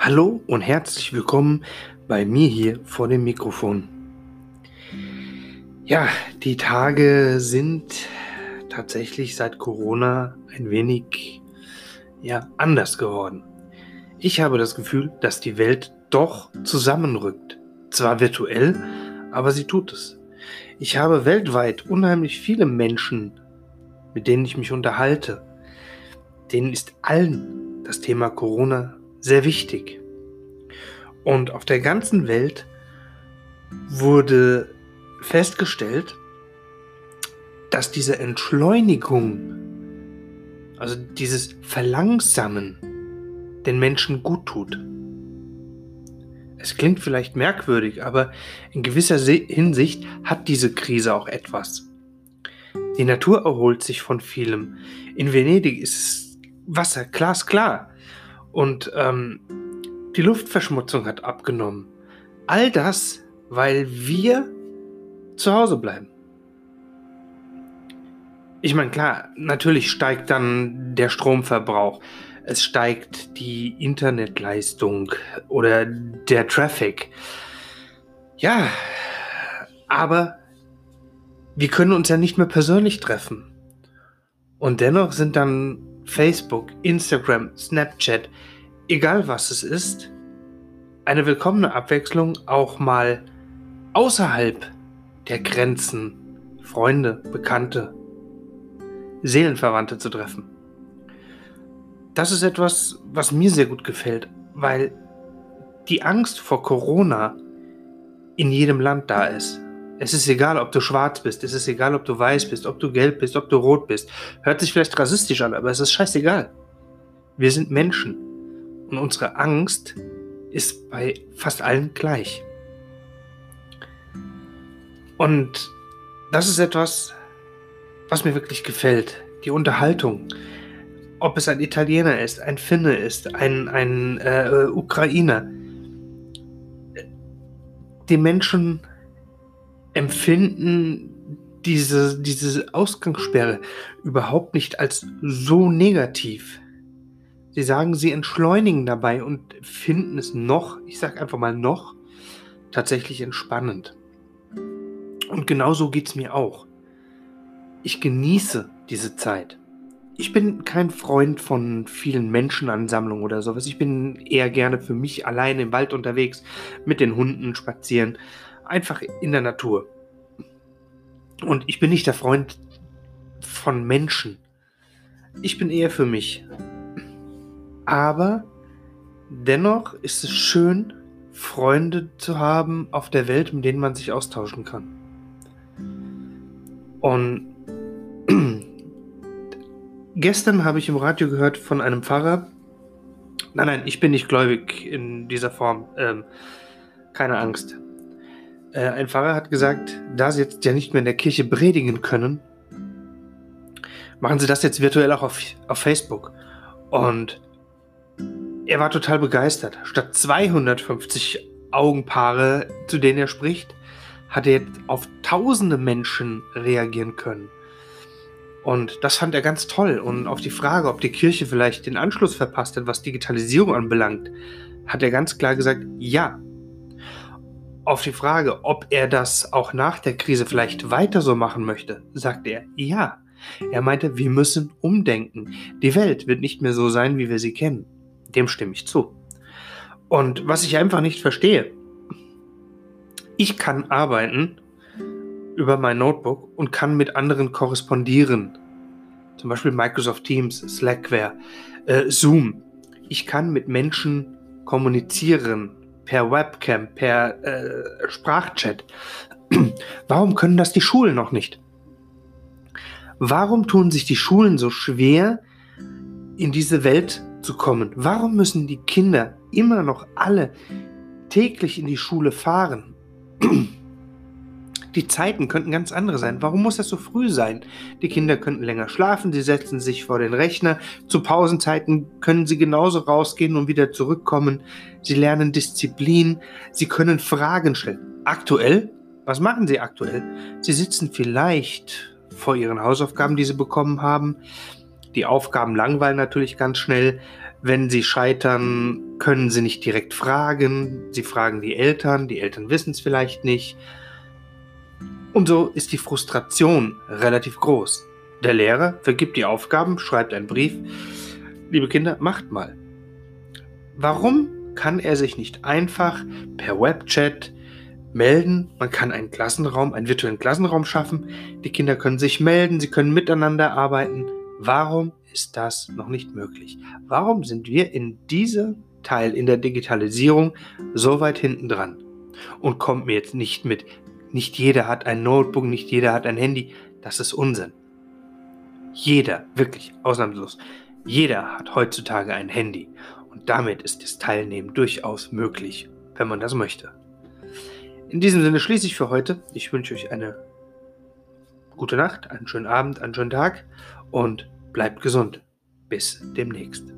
Hallo und herzlich willkommen bei mir hier vor dem Mikrofon. Ja, die Tage sind tatsächlich seit Corona ein wenig ja, anders geworden. Ich habe das Gefühl, dass die Welt doch zusammenrückt. Zwar virtuell, aber sie tut es. Ich habe weltweit unheimlich viele Menschen, mit denen ich mich unterhalte. Denen ist allen das Thema Corona sehr wichtig. Und auf der ganzen Welt wurde festgestellt, dass diese Entschleunigung, also dieses Verlangsamen, den Menschen gut tut. Es klingt vielleicht merkwürdig, aber in gewisser Hinsicht hat diese Krise auch etwas. Die Natur erholt sich von vielem. In Venedig ist Wasser glasklar. Und ähm, die Luftverschmutzung hat abgenommen. All das, weil wir zu Hause bleiben. Ich meine, klar, natürlich steigt dann der Stromverbrauch. Es steigt die Internetleistung oder der Traffic. Ja, aber wir können uns ja nicht mehr persönlich treffen. Und dennoch sind dann Facebook, Instagram, Snapchat, egal was es ist, eine willkommene Abwechslung auch mal außerhalb der Grenzen Freunde, Bekannte, Seelenverwandte zu treffen. Das ist etwas, was mir sehr gut gefällt, weil die Angst vor Corona in jedem Land da ist. Es ist egal, ob du schwarz bist, es ist egal, ob du weiß bist, ob du gelb bist, ob du rot bist. Hört sich vielleicht rassistisch an, aber es ist scheißegal. Wir sind Menschen und unsere Angst ist bei fast allen gleich. Und das ist etwas, was mir wirklich gefällt. Die Unterhaltung. Ob es ein Italiener ist, ein Finne ist, ein, ein äh, Ukrainer. Die Menschen empfinden diese, diese Ausgangssperre überhaupt nicht als so negativ. Sie sagen, sie entschleunigen dabei und finden es noch, ich sage einfach mal noch, tatsächlich entspannend. Und genauso geht es mir auch. Ich genieße diese Zeit. Ich bin kein Freund von vielen Menschenansammlungen oder sowas. Ich bin eher gerne für mich allein im Wald unterwegs, mit den Hunden spazieren, einfach in der Natur. Und ich bin nicht der Freund von Menschen. Ich bin eher für mich. Aber dennoch ist es schön, Freunde zu haben auf der Welt, mit denen man sich austauschen kann. Und gestern habe ich im Radio gehört von einem Pfarrer. Nein, nein, ich bin nicht gläubig in dieser Form. Ähm, keine Angst. Äh, ein Pfarrer hat gesagt, da sie jetzt ja nicht mehr in der Kirche predigen können, machen sie das jetzt virtuell auch auf, auf Facebook. Und er war total begeistert. Statt 250 Augenpaare, zu denen er spricht, hat er jetzt auf tausende Menschen reagieren können. Und das fand er ganz toll. Und auf die Frage, ob die Kirche vielleicht den Anschluss verpasst hat, was Digitalisierung anbelangt, hat er ganz klar gesagt, ja. Auf die Frage, ob er das auch nach der Krise vielleicht weiter so machen möchte, sagt er, ja. Er meinte, wir müssen umdenken. Die Welt wird nicht mehr so sein, wie wir sie kennen. Dem stimme ich zu. Und was ich einfach nicht verstehe, ich kann arbeiten über mein Notebook und kann mit anderen korrespondieren. Zum Beispiel Microsoft Teams, Slackware, äh, Zoom. Ich kann mit Menschen kommunizieren per Webcam, per äh, Sprachchat. Warum können das die Schulen noch nicht? Warum tun sich die Schulen so schwer, in diese Welt zu kommen? Warum müssen die Kinder immer noch alle täglich in die Schule fahren? Die Zeiten könnten ganz andere sein. Warum muss das so früh sein? Die Kinder könnten länger schlafen, sie setzen sich vor den Rechner. Zu Pausenzeiten können sie genauso rausgehen und wieder zurückkommen. Sie lernen Disziplin, sie können Fragen stellen. Aktuell, was machen sie aktuell? Sie sitzen vielleicht vor ihren Hausaufgaben, die sie bekommen haben. Die Aufgaben langweilen natürlich ganz schnell. Wenn sie scheitern, können sie nicht direkt fragen. Sie fragen die Eltern, die Eltern wissen es vielleicht nicht. Und so ist die Frustration relativ groß. Der Lehrer vergibt die Aufgaben, schreibt einen Brief. Liebe Kinder, macht mal. Warum kann er sich nicht einfach per Webchat melden? Man kann einen Klassenraum, einen virtuellen Klassenraum schaffen. Die Kinder können sich melden, sie können miteinander arbeiten. Warum ist das noch nicht möglich? Warum sind wir in diesem Teil in der Digitalisierung so weit hinten dran? Und kommt mir jetzt nicht mit, nicht jeder hat ein Notebook, nicht jeder hat ein Handy. Das ist Unsinn. Jeder, wirklich ausnahmslos, jeder hat heutzutage ein Handy. Und damit ist das Teilnehmen durchaus möglich, wenn man das möchte. In diesem Sinne schließe ich für heute. Ich wünsche euch eine gute Nacht, einen schönen Abend, einen schönen Tag und bleibt gesund. Bis demnächst.